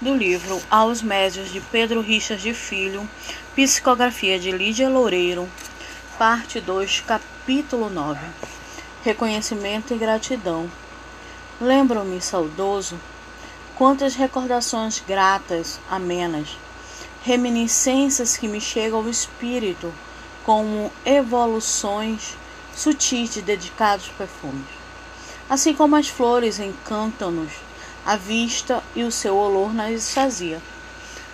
do livro Aos Médios de Pedro Richard de Filho, psicografia de Lídia Loureiro, parte 2, capítulo 9. Reconhecimento e gratidão. Lembro-me, saudoso, quantas recordações gratas, amenas, reminiscências que me chegam ao espírito como evoluções sutis de dedicados perfumes. Assim como as flores encantam-nos a vista e o seu olor nas extasia.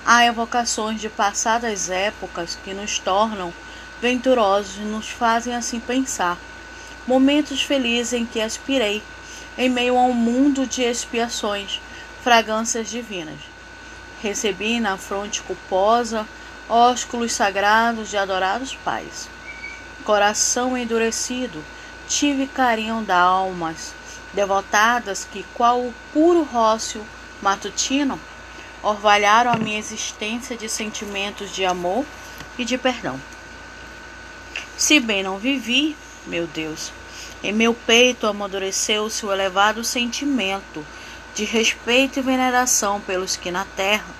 Há evocações de passadas épocas que nos tornam venturosos e nos fazem assim pensar. Momentos felizes em que aspirei, em meio a um mundo de expiações, fragrâncias divinas. Recebi na fronte culposa ósculos sagrados de adorados pais. Coração endurecido, tive carinho da almas devotadas que, qual o puro rócio matutino, orvalharam a minha existência de sentimentos de amor e de perdão. Se bem não vivi, meu Deus, em meu peito amadureceu-se o elevado sentimento de respeito e veneração pelos que na terra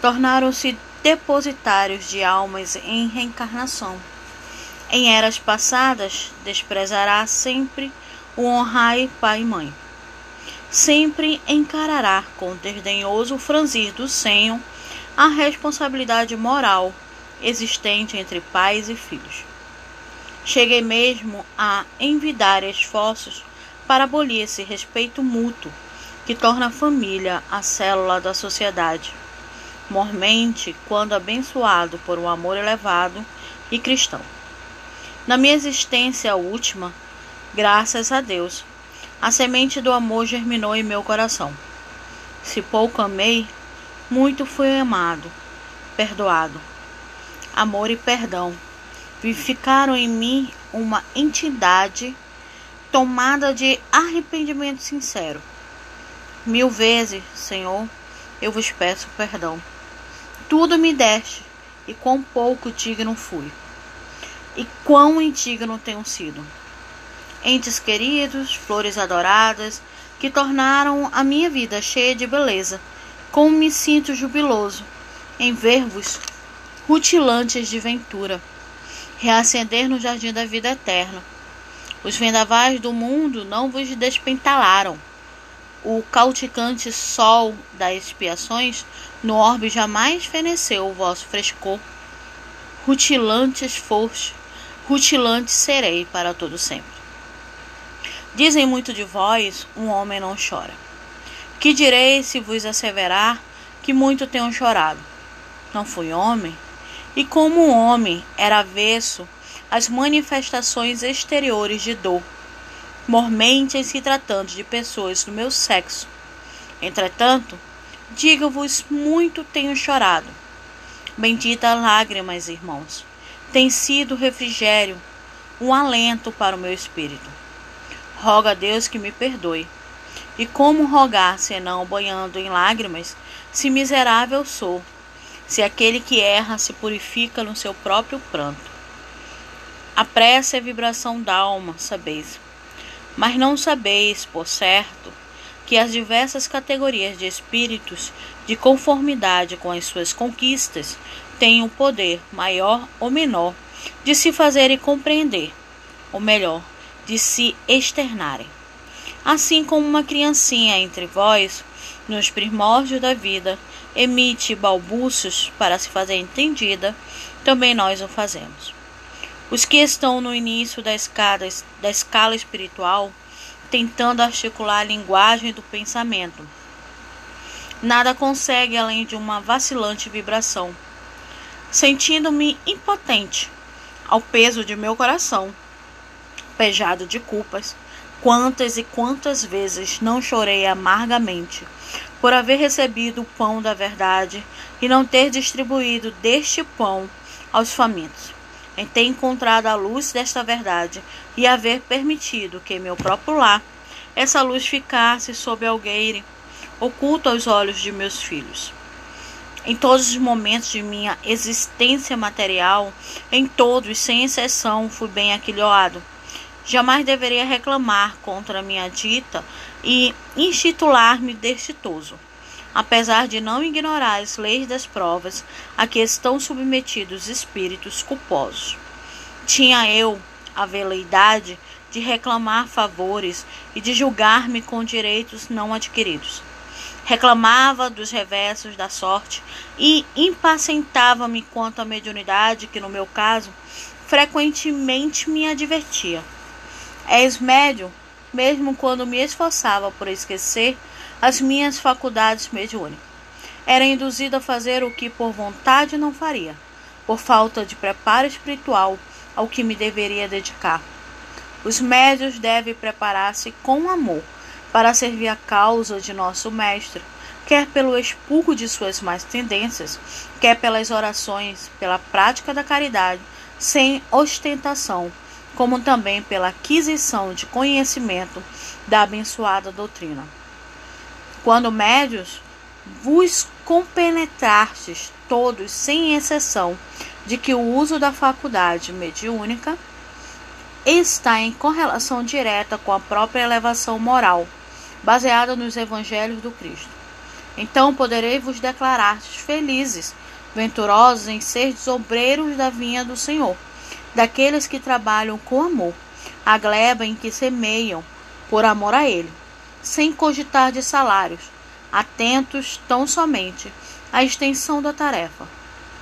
tornaram-se depositários de almas em reencarnação. Em eras passadas, desprezará sempre o honrai pai e mãe. Sempre encarará com desdenhoso franzir do senho a responsabilidade moral existente entre pais e filhos. Cheguei mesmo a envidar esforços para abolir esse respeito mútuo que torna a família a célula da sociedade, mormente quando abençoado por um amor elevado e cristão. Na minha existência última, Graças a Deus, a semente do amor germinou em meu coração. Se pouco amei, muito fui amado, perdoado. Amor e perdão vivificaram em mim uma entidade tomada de arrependimento sincero. Mil vezes, Senhor, eu vos peço perdão. Tudo me deste, e quão pouco digno fui, e quão indigno tenho sido entes queridos, flores adoradas, que tornaram a minha vida cheia de beleza. Como me sinto jubiloso em ver-vos rutilantes de ventura, reacender no jardim da vida eterna. Os vendavais do mundo não vos despentalaram. O cauticante sol das expiações no orbe jamais feneceu o vosso frescor. Rutilantes foste, rutilante serei para todo sempre. Dizem muito de vós, um homem não chora. Que direi se vos asseverar que muito tenho chorado? Não fui homem? E como um homem era avesso às manifestações exteriores de dor, mormente em se tratando de pessoas do meu sexo. Entretanto, digo-vos, muito tenho chorado. Bendita lágrimas, irmãos, tem sido refrigério, um alento para o meu espírito. Rogo a Deus que me perdoe. E como rogar, senão banhando em lágrimas, se miserável sou, se aquele que erra se purifica no seu próprio pranto? A prece é vibração da alma, sabeis. Mas não sabeis, por certo, que as diversas categorias de espíritos, de conformidade com as suas conquistas, têm o poder, maior ou menor, de se fazerem compreender, ou melhor, de se externarem. Assim como uma criancinha entre vós, nos primórdios da vida, emite balbúcios para se fazer entendida, também nós o fazemos. Os que estão no início da escala, da escala espiritual, tentando articular a linguagem do pensamento, nada consegue além de uma vacilante vibração. Sentindo-me impotente ao peso de meu coração, pejado de culpas, quantas e quantas vezes não chorei amargamente por haver recebido o pão da verdade e não ter distribuído deste pão aos famintos, em ter encontrado a luz desta verdade e haver permitido que meu próprio lar essa luz ficasse sob algueire, oculto aos olhos de meus filhos. Em todos os momentos de minha existência material, em todos, sem exceção, fui bem aquilhoado Jamais deveria reclamar contra minha dita e institular-me destitoso. apesar de não ignorar as leis das provas a que estão submetidos espíritos culposos. Tinha eu a veleidade de reclamar favores e de julgar-me com direitos não adquiridos. Reclamava dos reversos da sorte e impacientava-me quanto à mediunidade que, no meu caso, frequentemente me advertia. És médio, mesmo quando me esforçava por esquecer as minhas faculdades mediúnicas. Era induzido a fazer o que por vontade não faria, por falta de preparo espiritual ao que me deveria dedicar. Os médios devem preparar-se com amor para servir a causa de nosso Mestre, quer pelo expurgo de suas más tendências, quer pelas orações, pela prática da caridade, sem ostentação, como também pela aquisição de conhecimento da abençoada doutrina. Quando médios, vos compenetrastes todos, sem exceção, de que o uso da faculdade mediúnica está em correlação direta com a própria elevação moral, baseada nos evangelhos do Cristo. Então poderei vos declarar felizes, venturosos em ser obreiros da vinha do Senhor, daqueles que trabalham com amor, a gleba em que semeiam, por amor a Ele, sem cogitar de salários, atentos tão somente à extensão da tarefa,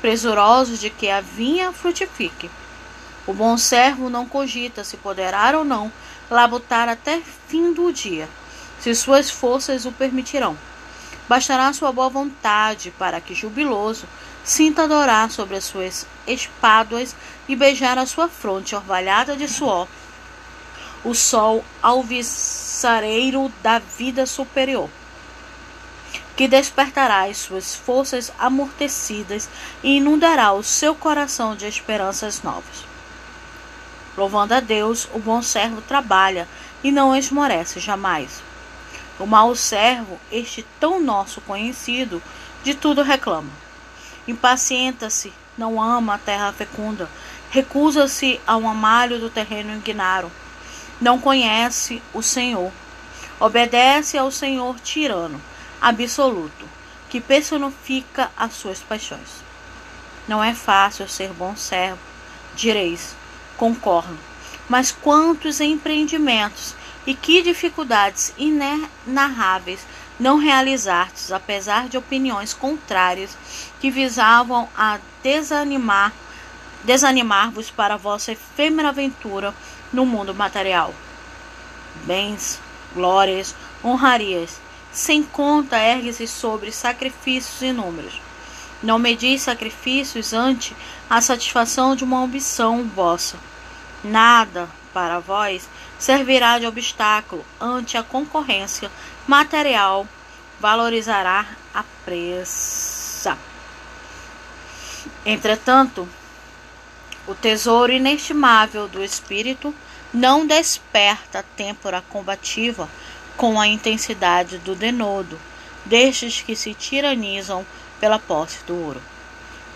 presurosos de que a vinha frutifique o bom servo não cogita se poderá ou não labutar até fim do dia, se suas forças o permitirão. Bastará sua boa vontade para que, jubiloso, sinta adorar sobre as suas espáduas e beijar a sua fronte orvalhada de suor, o sol alviçareiro da vida superior, que despertará as suas forças amortecidas e inundará o seu coração de esperanças novas. Louvando a Deus, o bom servo trabalha e não esmorece jamais. O mau servo, este tão nosso conhecido, de tudo reclama. Impacienta-se, não ama a terra fecunda, recusa-se ao amalho do terreno ignaro. Não conhece o Senhor. Obedece ao Senhor tirano, absoluto, que personifica as suas paixões. Não é fácil ser bom servo, direis concordo. Mas quantos empreendimentos e que dificuldades inenarráveis não realizastes, apesar de opiniões contrárias que visavam a desanimar desanimar-vos para vossa efêmera aventura no mundo material. Bens, glórias, honrarias, sem conta ergue-se sobre sacrifícios inúmeros. Não medis sacrifícios ante a satisfação de uma ambição vossa. Nada para vós servirá de obstáculo ante a concorrência material, valorizará a pressa. Entretanto, o tesouro inestimável do espírito não desperta a têmpora combativa com a intensidade do denodo destes que se tiranizam pela posse do ouro.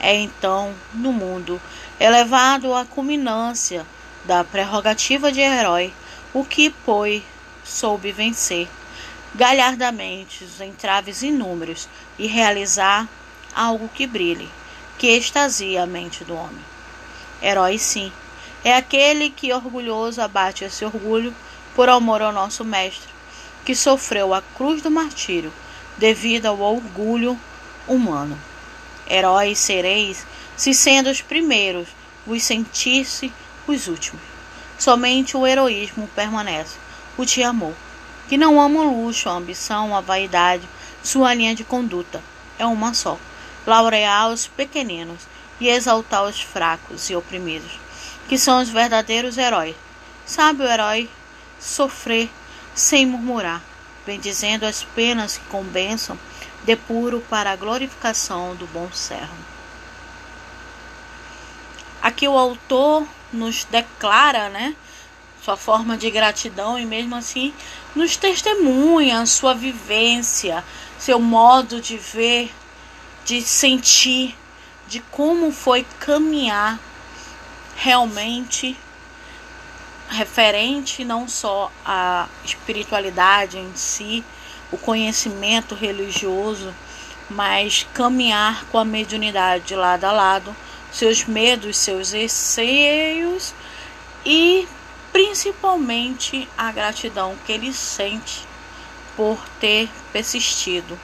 É então, no mundo, elevado à culminância da prerrogativa de herói, o que, pois, soube vencer galhardamente os entraves inúmeros e realizar algo que brilhe, que extasia a mente do homem. Herói, sim, é aquele que orgulhoso abate esse orgulho por amor ao nosso Mestre, que sofreu a cruz do martírio devido ao orgulho humano. Heróis sereis, se sendo os primeiros, vos sentisse os últimos. Somente o heroísmo permanece, o te amor, que não ama o luxo, a ambição, a vaidade, sua linha de conduta é uma só: laurear os pequeninos e exaltar os fracos e oprimidos, que são os verdadeiros heróis. Sabe o herói sofrer sem murmurar, bendizendo as penas que com bênção depuro para a glorificação do bom servo. Aqui o autor nos declara, né, sua forma de gratidão e mesmo assim nos testemunha sua vivência, seu modo de ver, de sentir, de como foi caminhar realmente referente não só à espiritualidade em si, o conhecimento religioso, mas caminhar com a mediunidade lado a lado, seus medos, seus receios e principalmente a gratidão que ele sente por ter persistido.